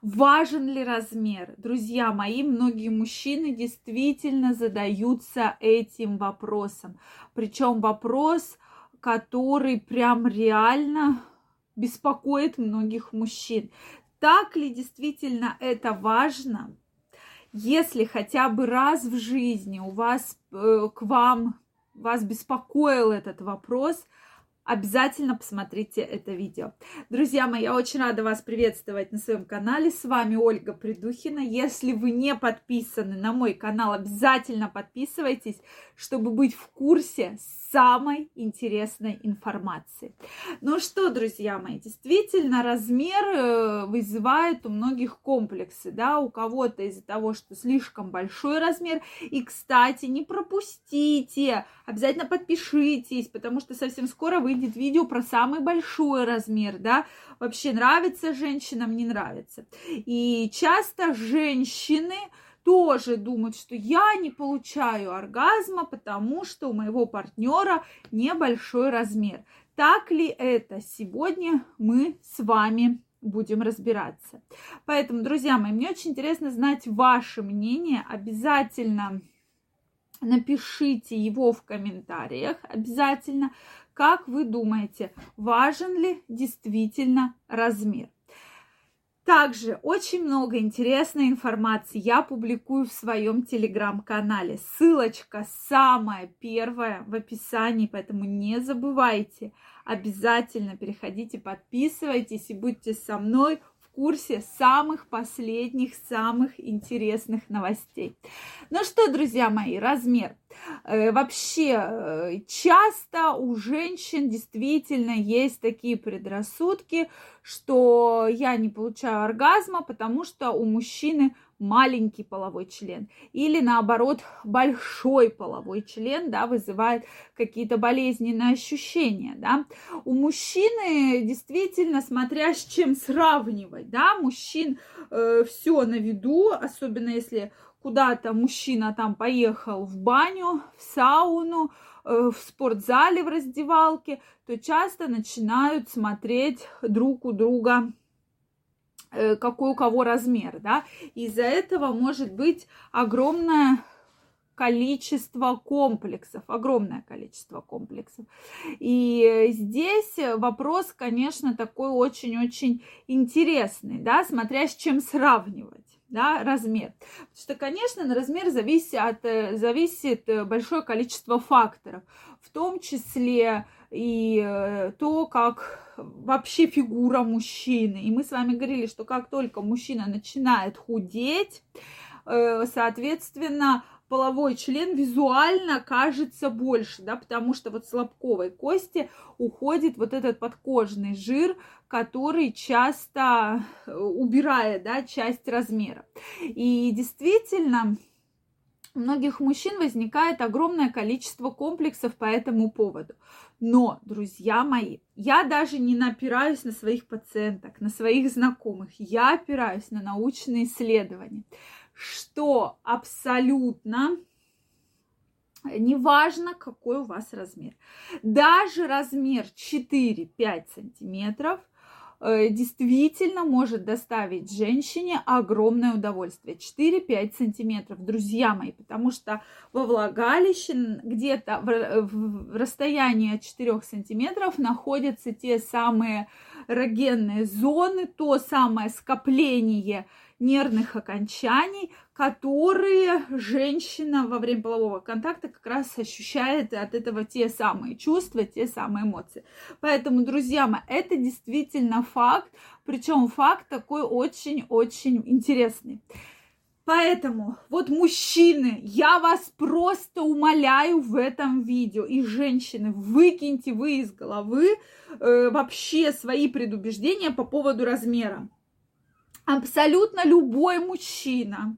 Важен ли размер? Друзья мои, многие мужчины действительно задаются этим вопросом. Причем вопрос, который прям реально беспокоит многих мужчин. Так ли действительно это важно? Если хотя бы раз в жизни у вас э, к вам вас беспокоил этот вопрос, обязательно посмотрите это видео. Друзья мои, я очень рада вас приветствовать на своем канале. С вами Ольга Придухина. Если вы не подписаны на мой канал, обязательно подписывайтесь, чтобы быть в курсе самой интересной информации. Ну что, друзья мои, действительно, размер э, вызывает у многих комплексы, да, у кого-то из-за того, что слишком большой размер. И, кстати, не пропустите, обязательно подпишитесь, потому что совсем скоро выйдет видео про самый большой размер, да, вообще нравится женщинам, не нравится. И часто женщины, тоже думают, что я не получаю оргазма, потому что у моего партнера небольшой размер. Так ли это? Сегодня мы с вами будем разбираться. Поэтому, друзья мои, мне очень интересно знать ваше мнение. Обязательно напишите его в комментариях. Обязательно, как вы думаете, важен ли действительно размер. Также очень много интересной информации я публикую в своем телеграм-канале. Ссылочка самая первая в описании, поэтому не забывайте. Обязательно переходите, подписывайтесь и будьте со мной курсе самых последних, самых интересных новостей. Ну что, друзья мои, размер. Э, вообще, э, часто у женщин действительно есть такие предрассудки, что я не получаю оргазма, потому что у мужчины маленький половой член или наоборот большой половой член, да, вызывает какие-то болезненные ощущения, да. У мужчины действительно, смотря с чем сравнивать, да, мужчин э, все на виду, особенно если куда-то мужчина там поехал в баню, в сауну, э, в спортзале, в раздевалке, то часто начинают смотреть друг у друга какой у кого размер, да. Из-за этого может быть огромное количество комплексов, огромное количество комплексов. И здесь вопрос, конечно, такой очень-очень интересный, да, смотря с чем сравнивать да, размер. Потому что, конечно, на размер зависит, от, э, зависит большое количество факторов, в том числе и э, то, как вообще фигура мужчины. И мы с вами говорили, что как только мужчина начинает худеть, э, соответственно, половой член визуально кажется больше, да, потому что вот с лобковой кости уходит вот этот подкожный жир, который часто э, убирает, да, часть размера. И действительно, у многих мужчин возникает огромное количество комплексов по этому поводу. Но, друзья мои, я даже не напираюсь на своих пациенток, на своих знакомых. Я опираюсь на научные исследования, что абсолютно неважно, какой у вас размер. Даже размер 4-5 сантиметров – действительно может доставить женщине огромное удовольствие. 4-5 сантиметров, друзья мои, потому что во влагалище где-то в расстоянии от 4 сантиметров находятся те самые эрогенные зоны, то самое скопление нервных окончаний, которые женщина во время полового контакта как раз ощущает от этого те самые чувства, те самые эмоции. Поэтому, друзья мои, это действительно факт, причем факт такой очень-очень интересный. Поэтому, вот мужчины, я вас просто умоляю в этом видео, и женщины, выкиньте вы из головы э, вообще свои предубеждения по поводу размера абсолютно любой мужчина,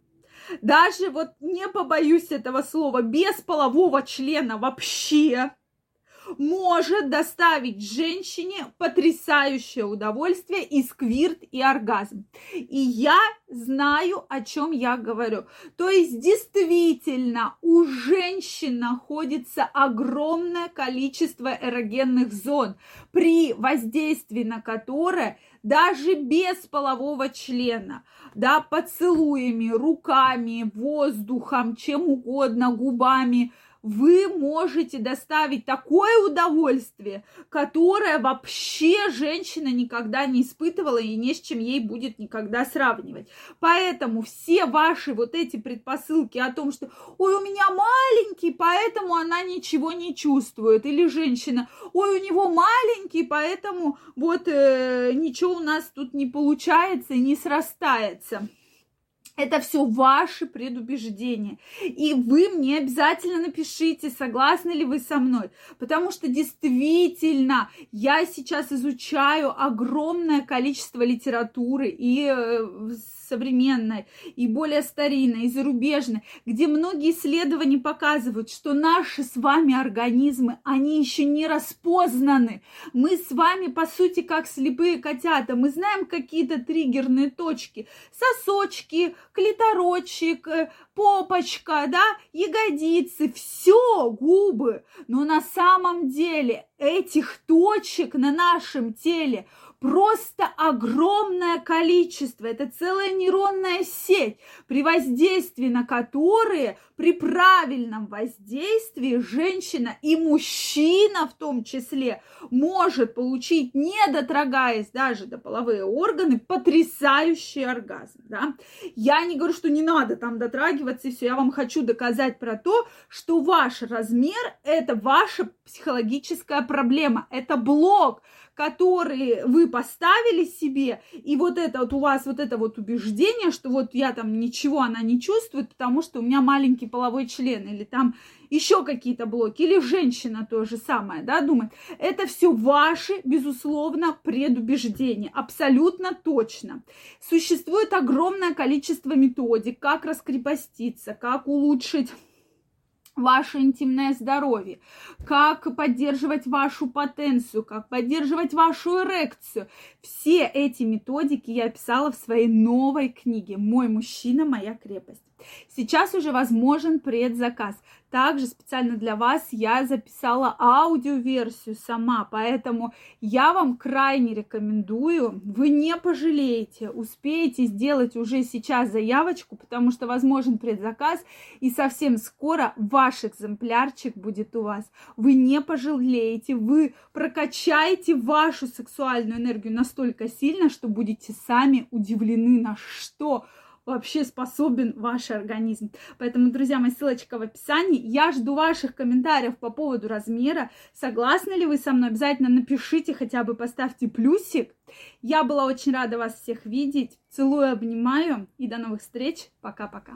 даже вот не побоюсь этого слова, без полового члена вообще, может доставить женщине потрясающее удовольствие и сквирт, и оргазм. И я знаю, о чем я говорю. То есть действительно у женщин находится огромное количество эрогенных зон, при воздействии на которое даже без полового члена, да, поцелуями, руками, воздухом, чем угодно, губами – вы можете доставить такое удовольствие, которое вообще женщина никогда не испытывала и не с чем ей будет никогда сравнивать. Поэтому все ваши вот эти предпосылки о том, что ой, у меня маленький, поэтому она ничего не чувствует, или женщина, ой, у него маленький, поэтому вот э, ничего у нас тут не получается, не срастается это все ваши предубеждения. И вы мне обязательно напишите, согласны ли вы со мной. Потому что действительно я сейчас изучаю огромное количество литературы и э, современной, и более старинной, и зарубежной, где многие исследования показывают, что наши с вами организмы, они еще не распознаны. Мы с вами, по сути, как слепые котята. Мы знаем какие-то триггерные точки. Сосочки, клиторочек, э, попочка, да, ягодицы, все, губы. Но на самом деле этих точек на нашем теле просто огромное количество. Это целая нейронная сеть, при воздействии на которые, при правильном воздействии женщина и мужчина в том числе может получить, не дотрагаясь даже до половые органы, потрясающий оргазм. Да? Я не говорю, что не надо там дотрагиваться и все. Я вам хочу доказать про то, что ваш размер – это ваша психологическая проблема, это блок, который вы поставили себе, и вот это вот у вас вот это вот убеждение, что вот я там ничего она не чувствует, потому что у меня маленький половой член, или там еще какие-то блоки, или женщина то же самое, да, думает. Это все ваши, безусловно, предубеждения, абсолютно точно. Существует огромное количество методик, как раскрепоститься, как улучшить ваше интимное здоровье, как поддерживать вашу потенцию, как поддерживать вашу эрекцию. Все эти методики я описала в своей новой книге «Мой мужчина, моя крепость». Сейчас уже возможен предзаказ. Также специально для вас я записала аудиоверсию сама, поэтому я вам крайне рекомендую, вы не пожалеете, успеете сделать уже сейчас заявочку, потому что возможен предзаказ, и совсем скоро ваш экземплярчик будет у вас. Вы не пожалеете, вы прокачаете вашу сексуальную энергию настолько сильно, что будете сами удивлены, на что вообще способен ваш организм. Поэтому, друзья мои, ссылочка в описании. Я жду ваших комментариев по поводу размера. Согласны ли вы со мной? Обязательно напишите, хотя бы поставьте плюсик. Я была очень рада вас всех видеть. Целую, обнимаю и до новых встреч. Пока-пока.